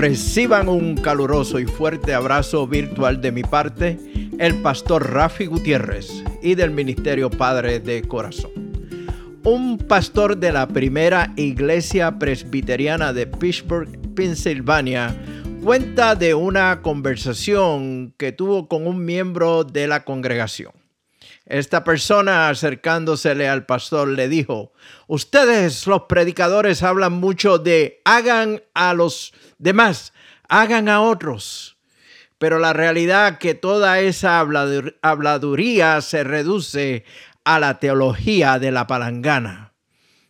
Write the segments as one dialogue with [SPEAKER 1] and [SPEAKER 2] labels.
[SPEAKER 1] reciban un caluroso y fuerte abrazo virtual de mi parte, el pastor Rafi Gutiérrez y del Ministerio Padre de Corazón. Un pastor de la primera iglesia presbiteriana de Pittsburgh, Pensilvania, cuenta de una conversación que tuvo con un miembro de la congregación. Esta persona acercándosele al pastor le dijo, ustedes los predicadores hablan mucho de hagan a los demás, hagan a otros. Pero la realidad que toda esa habladuría se reduce a la teología de la palangana.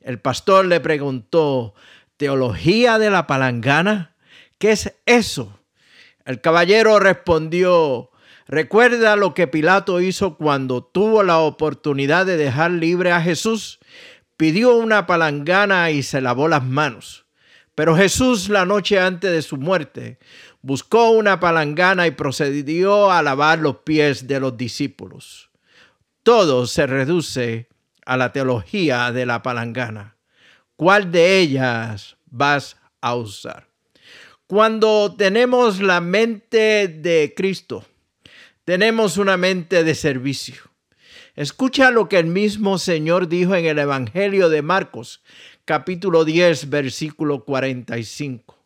[SPEAKER 1] El pastor le preguntó, ¿teología de la palangana? ¿Qué es eso? El caballero respondió, Recuerda lo que Pilato hizo cuando tuvo la oportunidad de dejar libre a Jesús. Pidió una palangana y se lavó las manos. Pero Jesús la noche antes de su muerte buscó una palangana y procedió a lavar los pies de los discípulos. Todo se reduce a la teología de la palangana. ¿Cuál de ellas vas a usar? Cuando tenemos la mente de Cristo, tenemos una mente de servicio. Escucha lo que el mismo Señor dijo en el Evangelio de Marcos, capítulo 10, versículo 45.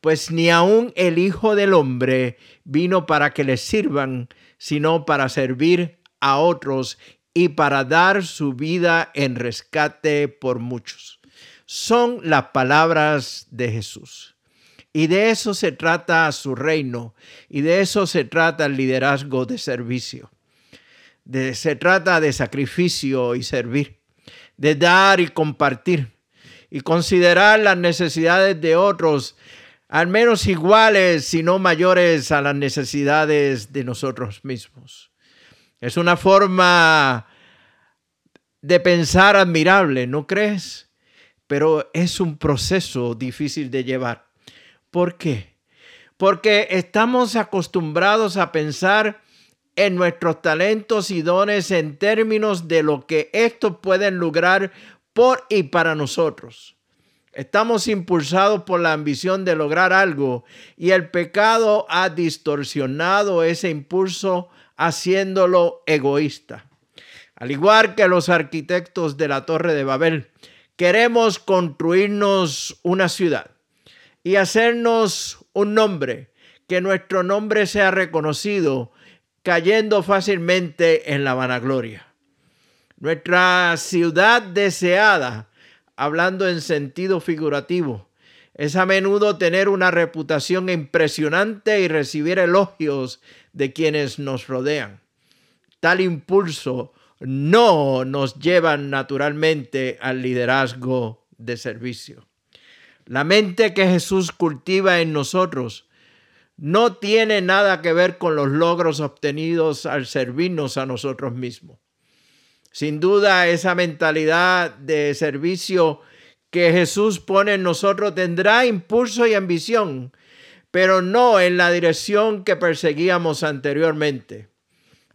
[SPEAKER 1] Pues ni aun el Hijo del Hombre vino para que le sirvan, sino para servir a otros y para dar su vida en rescate por muchos. Son las palabras de Jesús. Y de eso se trata su reino y de eso se trata el liderazgo de servicio. De, se trata de sacrificio y servir, de dar y compartir y considerar las necesidades de otros al menos iguales, si no mayores a las necesidades de nosotros mismos. Es una forma de pensar admirable, ¿no crees? Pero es un proceso difícil de llevar. ¿Por qué? Porque estamos acostumbrados a pensar en nuestros talentos y dones en términos de lo que estos pueden lograr por y para nosotros. Estamos impulsados por la ambición de lograr algo y el pecado ha distorsionado ese impulso haciéndolo egoísta. Al igual que los arquitectos de la Torre de Babel, queremos construirnos una ciudad y hacernos un nombre, que nuestro nombre sea reconocido, cayendo fácilmente en la vanagloria. Nuestra ciudad deseada, hablando en sentido figurativo, es a menudo tener una reputación impresionante y recibir elogios de quienes nos rodean. Tal impulso no nos lleva naturalmente al liderazgo de servicio. La mente que Jesús cultiva en nosotros no tiene nada que ver con los logros obtenidos al servirnos a nosotros mismos. Sin duda, esa mentalidad de servicio que Jesús pone en nosotros tendrá impulso y ambición, pero no en la dirección que perseguíamos anteriormente.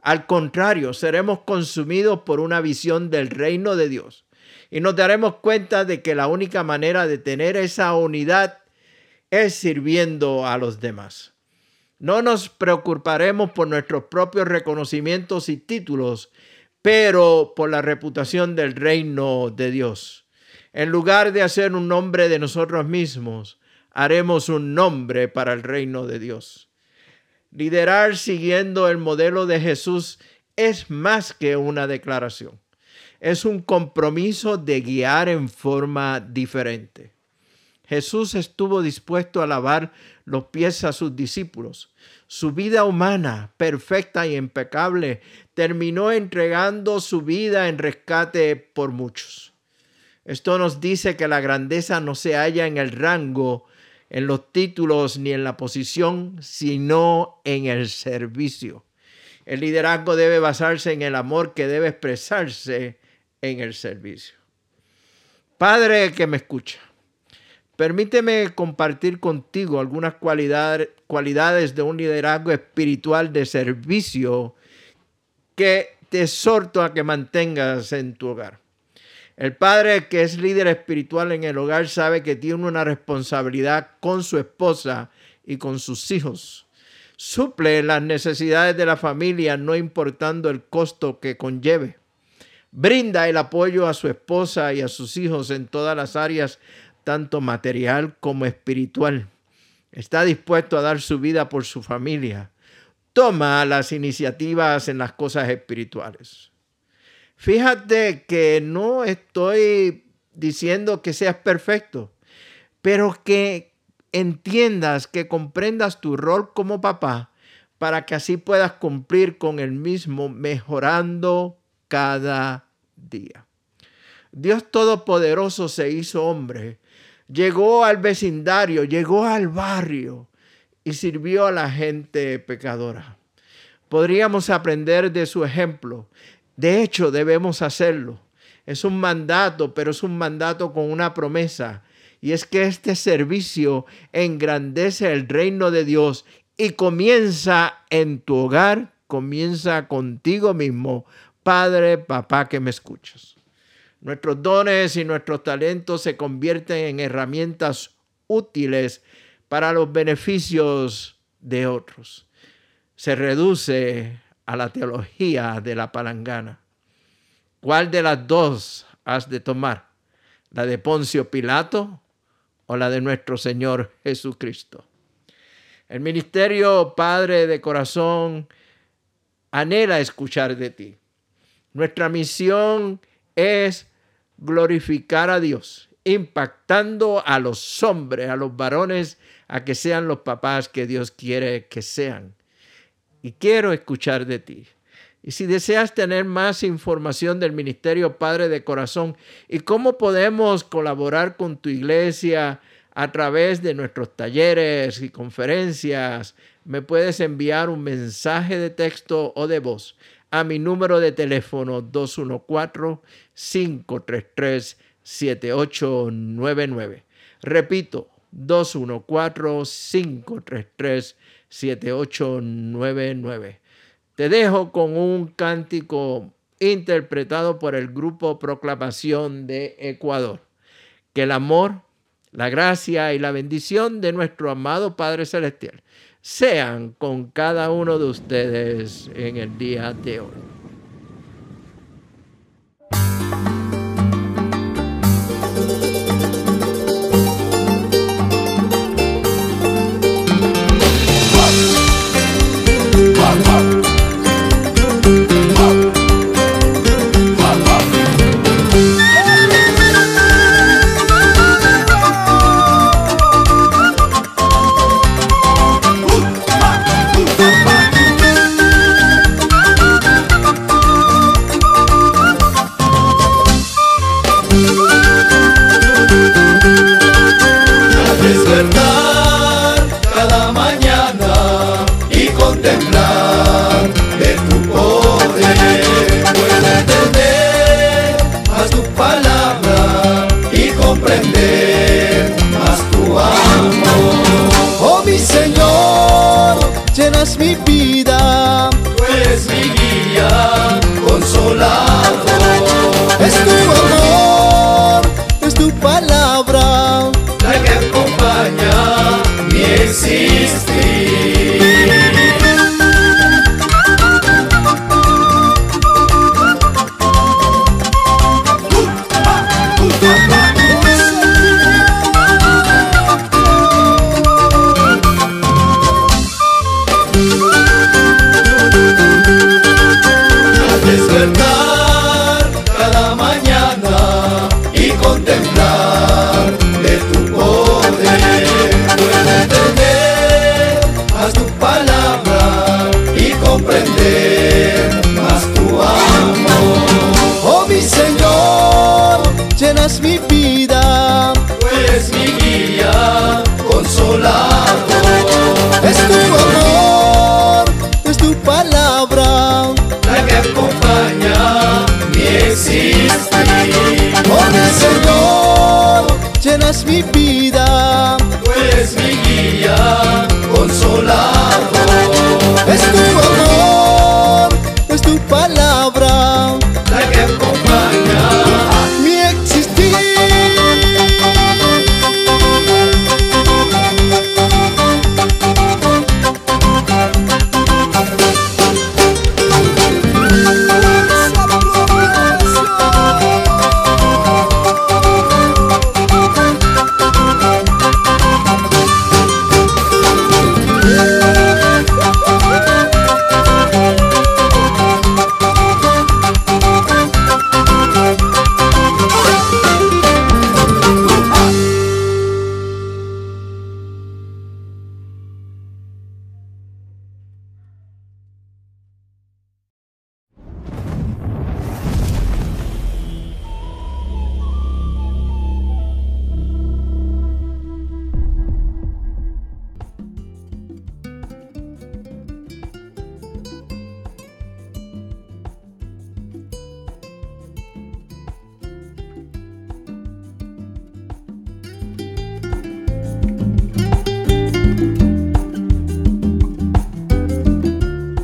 [SPEAKER 1] Al contrario, seremos consumidos por una visión del reino de Dios y nos daremos cuenta de que la única manera de tener esa unidad es sirviendo a los demás. No nos preocuparemos por nuestros propios reconocimientos y títulos, pero por la reputación del reino de Dios. En lugar de hacer un nombre de nosotros mismos, haremos un nombre para el reino de Dios. Liderar siguiendo el modelo de Jesús es más que una declaración es un compromiso de guiar en forma diferente. Jesús estuvo dispuesto a lavar los pies a sus discípulos. Su vida humana, perfecta y impecable, terminó entregando su vida en rescate por muchos. Esto nos dice que la grandeza no se halla en el rango en los títulos ni en la posición, sino en el servicio. El liderazgo debe basarse en el amor que debe expresarse en el servicio. Padre que me escucha, permíteme compartir contigo algunas cualidades de un liderazgo espiritual de servicio que te exhorto a que mantengas en tu hogar. El padre que es líder espiritual en el hogar sabe que tiene una responsabilidad con su esposa y con sus hijos. Suple las necesidades de la familia no importando el costo que conlleve. Brinda el apoyo a su esposa y a sus hijos en todas las áreas, tanto material como espiritual. Está dispuesto a dar su vida por su familia. Toma las iniciativas en las cosas espirituales. Fíjate que no estoy diciendo que seas perfecto, pero que entiendas, que comprendas tu rol como papá para que así puedas cumplir con el mismo, mejorando cada día. Dios Todopoderoso se hizo hombre, llegó al vecindario, llegó al barrio y sirvió a la gente pecadora. Podríamos aprender de su ejemplo de hecho, debemos hacerlo. Es un mandato, pero es un mandato con una promesa. Y es que este servicio engrandece el reino de Dios y comienza en tu hogar, comienza contigo mismo, Padre, papá que me escuchas. Nuestros dones y nuestros talentos se convierten en herramientas útiles para los beneficios de otros. Se reduce a la teología de la palangana. ¿Cuál de las dos has de tomar? ¿La de Poncio Pilato o la de nuestro Señor Jesucristo? El ministerio Padre de Corazón anhela escuchar de ti. Nuestra misión es glorificar a Dios, impactando a los hombres, a los varones, a que sean los papás que Dios quiere que sean y quiero escuchar de ti. Y si deseas tener más información del Ministerio Padre de Corazón y cómo podemos colaborar con tu iglesia a través de nuestros talleres y conferencias, me puedes enviar un mensaje de texto o de voz a mi número de teléfono 214-533-7899. Repito, 214-533-7899. 7899. Te dejo con un cántico interpretado por el grupo Proclamación de Ecuador. Que el amor, la gracia y la bendición de nuestro amado Padre Celestial sean con cada uno de ustedes en el día de hoy.
[SPEAKER 2] Contemplar
[SPEAKER 1] Oh mi Señor, llenas mi vida.